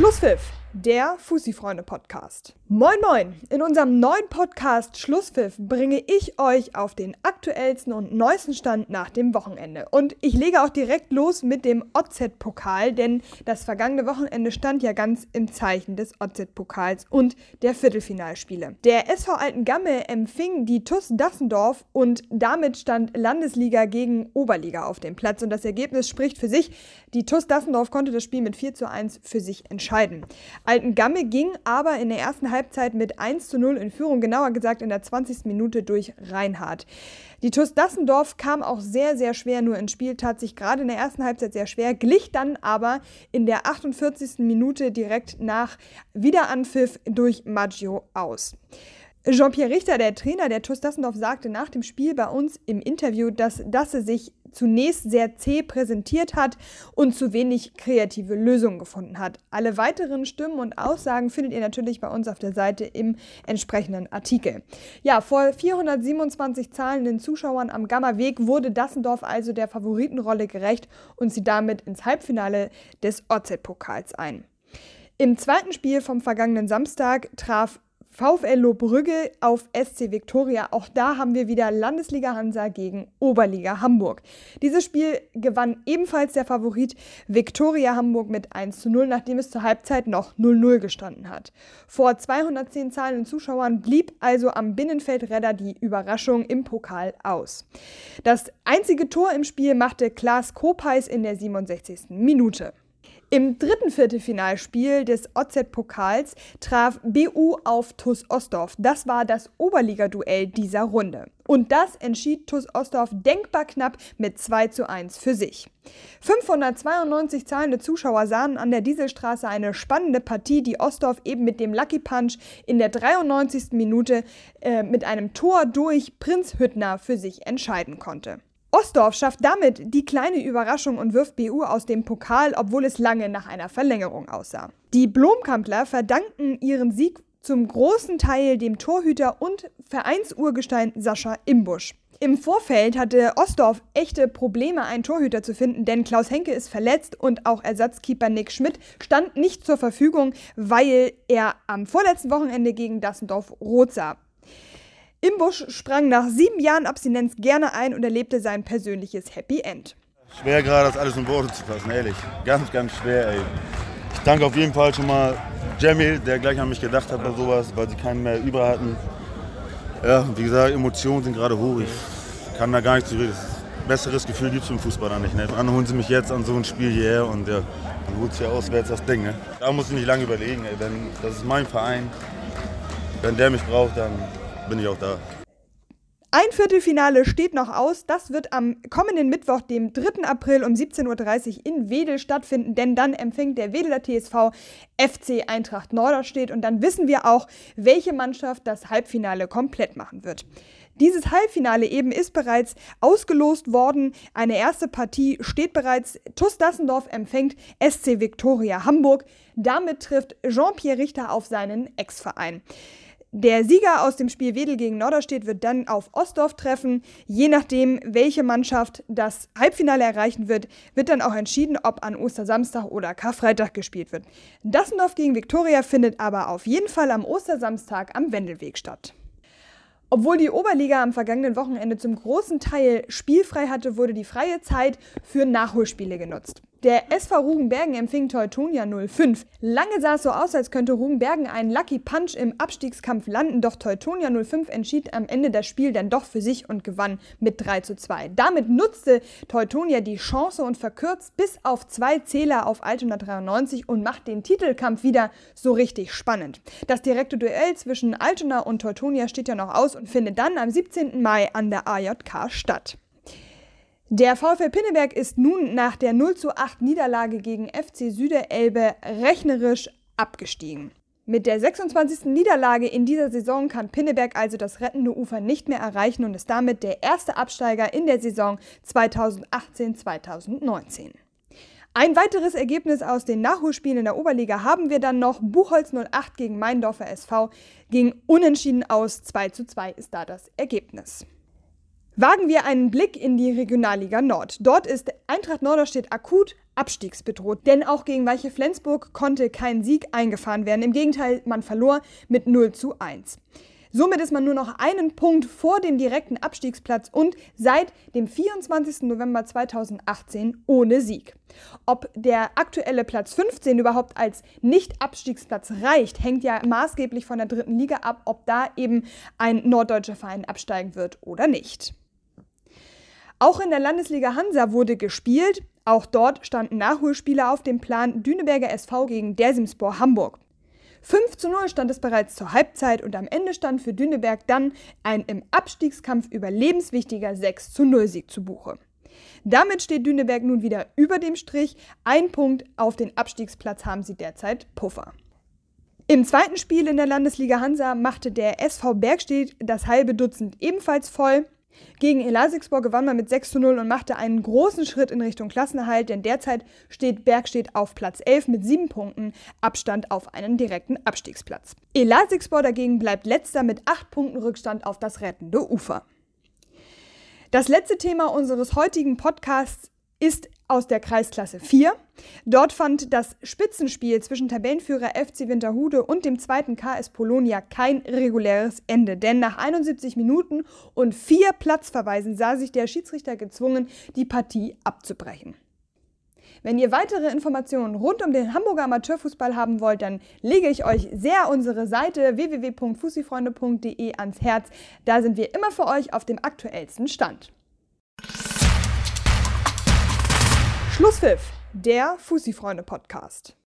Schlusspfiff, der Fussi-Freunde-Podcast. Moin Moin! In unserem neuen Podcast Schlusspfiff bringe ich euch auf den aktuellsten und neuesten Stand nach dem Wochenende. Und ich lege auch direkt los mit dem OZ-Pokal, denn das vergangene Wochenende stand ja ganz im Zeichen des OZ-Pokals und der Viertelfinalspiele. Der SV Altengamme empfing die TUS Dassendorf und damit stand Landesliga gegen Oberliga auf dem Platz und das Ergebnis spricht für sich. Die TUS Dassendorf konnte das Spiel mit 4 zu 1 für sich entscheiden. Altengamme ging aber in der ersten Halbzeit mit 1 zu 0 in Führung, genauer gesagt in der 20. Minute durch Reinhardt. Die TuS Dassendorf kam auch sehr, sehr schwer nur ins Spiel, tat sich gerade in der ersten Halbzeit sehr schwer, glich dann aber in der 48. Minute direkt nach Wiederanpfiff durch Maggio aus. Jean-Pierre Richter, der Trainer der TuS Dassendorf, sagte nach dem Spiel bei uns im Interview, dass Dasse sich zunächst sehr zäh präsentiert hat und zu wenig kreative Lösungen gefunden hat. Alle weiteren Stimmen und Aussagen findet ihr natürlich bei uns auf der Seite im entsprechenden Artikel. Ja, vor 427 zahlenden Zuschauern am Gamma-Weg wurde Dassendorf also der Favoritenrolle gerecht und sie damit ins Halbfinale des OZ-Pokals ein. Im zweiten Spiel vom vergangenen Samstag traf VfL Lohbrügge auf SC Viktoria. Auch da haben wir wieder Landesliga Hansa gegen Oberliga Hamburg. Dieses Spiel gewann ebenfalls der Favorit Viktoria Hamburg mit 1 zu 0, nachdem es zur Halbzeit noch 0-0 gestanden hat. Vor 210 zahlenden Zuschauern blieb also am Binnenfeldredder die Überraschung im Pokal aus. Das einzige Tor im Spiel machte Klaas Kopeis in der 67. Minute. Im dritten Viertelfinalspiel des OZ-Pokals traf BU auf TUS Osdorf. Das war das Oberligaduell dieser Runde. Und das entschied TUS Osdorf denkbar knapp mit 2 zu 1 für sich. 592 zahlende Zuschauer sahen an der Dieselstraße eine spannende Partie, die Osdorf eben mit dem Lucky Punch in der 93. Minute äh, mit einem Tor durch Prinz Hüttner für sich entscheiden konnte. Ostdorf schafft damit die kleine Überraschung und wirft BU aus dem Pokal, obwohl es lange nach einer Verlängerung aussah. Die Blomkampler verdanken ihren Sieg zum großen Teil dem Torhüter und Vereinsurgestein Sascha Imbusch. Im Vorfeld hatte Ostdorf echte Probleme, einen Torhüter zu finden, denn Klaus Henke ist verletzt und auch Ersatzkeeper Nick Schmidt stand nicht zur Verfügung, weil er am vorletzten Wochenende gegen Dassendorf rot sah. Imbusch sprang nach sieben Jahren Abstinenz gerne ein und erlebte sein persönliches Happy End. Schwer gerade, das alles in Worte zu fassen, ehrlich. Ganz, ganz schwer, ey. Ich danke auf jeden Fall schon mal Jamil, der gleich an mich gedacht hat bei sowas, weil sie keinen mehr über hatten. Ja, wie gesagt, Emotionen sind gerade hoch. Ich kann da gar nicht zu reden. Besseres Gefühl gibt es im Fußball da nicht. Ne? Dann holen sie mich jetzt an so ein Spiel hierher und ja, dann holt sie auswärts das Ding. Ne? Da muss ich nicht lange überlegen. Ey. Wenn, das ist mein Verein. Wenn der mich braucht, dann bin ich auch da. Ein Viertelfinale steht noch aus. Das wird am kommenden Mittwoch, dem 3. April um 17.30 Uhr in Wedel stattfinden, denn dann empfängt der Wedeler TSV FC Eintracht Norderstedt und dann wissen wir auch, welche Mannschaft das Halbfinale komplett machen wird. Dieses Halbfinale eben ist bereits ausgelost worden. Eine erste Partie steht bereits. TuS Dassendorf empfängt SC Viktoria Hamburg. Damit trifft Jean-Pierre Richter auf seinen Ex-Verein. Der Sieger aus dem Spiel Wedel gegen Norderstedt wird dann auf Ostdorf treffen. Je nachdem, welche Mannschaft das Halbfinale erreichen wird, wird dann auch entschieden, ob an Ostersamstag oder Karfreitag gespielt wird. Dassendorf gegen Viktoria findet aber auf jeden Fall am Ostersamstag am Wendelweg statt. Obwohl die Oberliga am vergangenen Wochenende zum großen Teil spielfrei hatte, wurde die freie Zeit für Nachholspiele genutzt. Der SV Rugenbergen empfing Teutonia 05. Lange sah es so aus, als könnte Rugenbergen einen Lucky Punch im Abstiegskampf landen, doch Teutonia 05 entschied am Ende das Spiel dann doch für sich und gewann mit 3 zu 2. Damit nutzte Teutonia die Chance und verkürzt bis auf zwei Zähler auf Altona 93 und macht den Titelkampf wieder so richtig spannend. Das direkte Duell zwischen Altona und Teutonia steht ja noch aus und findet dann am 17. Mai an der AJK statt. Der VfL Pinneberg ist nun nach der 0 zu 8 Niederlage gegen FC Süderelbe rechnerisch abgestiegen. Mit der 26. Niederlage in dieser Saison kann Pinneberg also das rettende Ufer nicht mehr erreichen und ist damit der erste Absteiger in der Saison 2018-2019. Ein weiteres Ergebnis aus den Nachholspielen in der Oberliga haben wir dann noch. Buchholz 08 gegen Meindorfer SV ging unentschieden aus. 2 zu 2 ist da das Ergebnis. Wagen wir einen Blick in die Regionalliga Nord. Dort ist Eintracht Norderstedt akut abstiegsbedroht, denn auch gegen Weiche Flensburg konnte kein Sieg eingefahren werden. Im Gegenteil, man verlor mit 0 zu 1. Somit ist man nur noch einen Punkt vor dem direkten Abstiegsplatz und seit dem 24. November 2018 ohne Sieg. Ob der aktuelle Platz 15 überhaupt als Nicht-Abstiegsplatz reicht, hängt ja maßgeblich von der dritten Liga ab, ob da eben ein norddeutscher Verein absteigen wird oder nicht. Auch in der Landesliga Hansa wurde gespielt. Auch dort standen Nachholspiele auf dem Plan Düneberger SV gegen Dersimspor Hamburg. 5 zu 0 stand es bereits zur Halbzeit und am Ende stand für Düneberg dann ein im Abstiegskampf überlebenswichtiger 6 zu 0 Sieg zu Buche. Damit steht Düneberg nun wieder über dem Strich. Ein Punkt auf den Abstiegsplatz haben sie derzeit Puffer. Im zweiten Spiel in der Landesliga Hansa machte der SV Bergstedt das halbe Dutzend ebenfalls voll. Gegen Elasigspor gewann man mit 6 zu 0 und machte einen großen Schritt in Richtung Klassenerhalt, denn derzeit steht Bergstedt auf Platz 11 mit 7 Punkten, Abstand auf einen direkten Abstiegsplatz. Elasigspor dagegen bleibt letzter mit 8 Punkten Rückstand auf das rettende Ufer. Das letzte Thema unseres heutigen Podcasts ist aus der Kreisklasse 4. Dort fand das Spitzenspiel zwischen Tabellenführer FC Winterhude und dem zweiten KS Polonia kein reguläres Ende, denn nach 71 Minuten und vier Platzverweisen sah sich der Schiedsrichter gezwungen, die Partie abzubrechen. Wenn ihr weitere Informationen rund um den Hamburger Amateurfußball haben wollt, dann lege ich euch sehr unsere Seite www.fußifreunde.de ans Herz. Da sind wir immer für euch auf dem aktuellsten Stand. Schlusspfiff, der Fussi-Freunde-Podcast.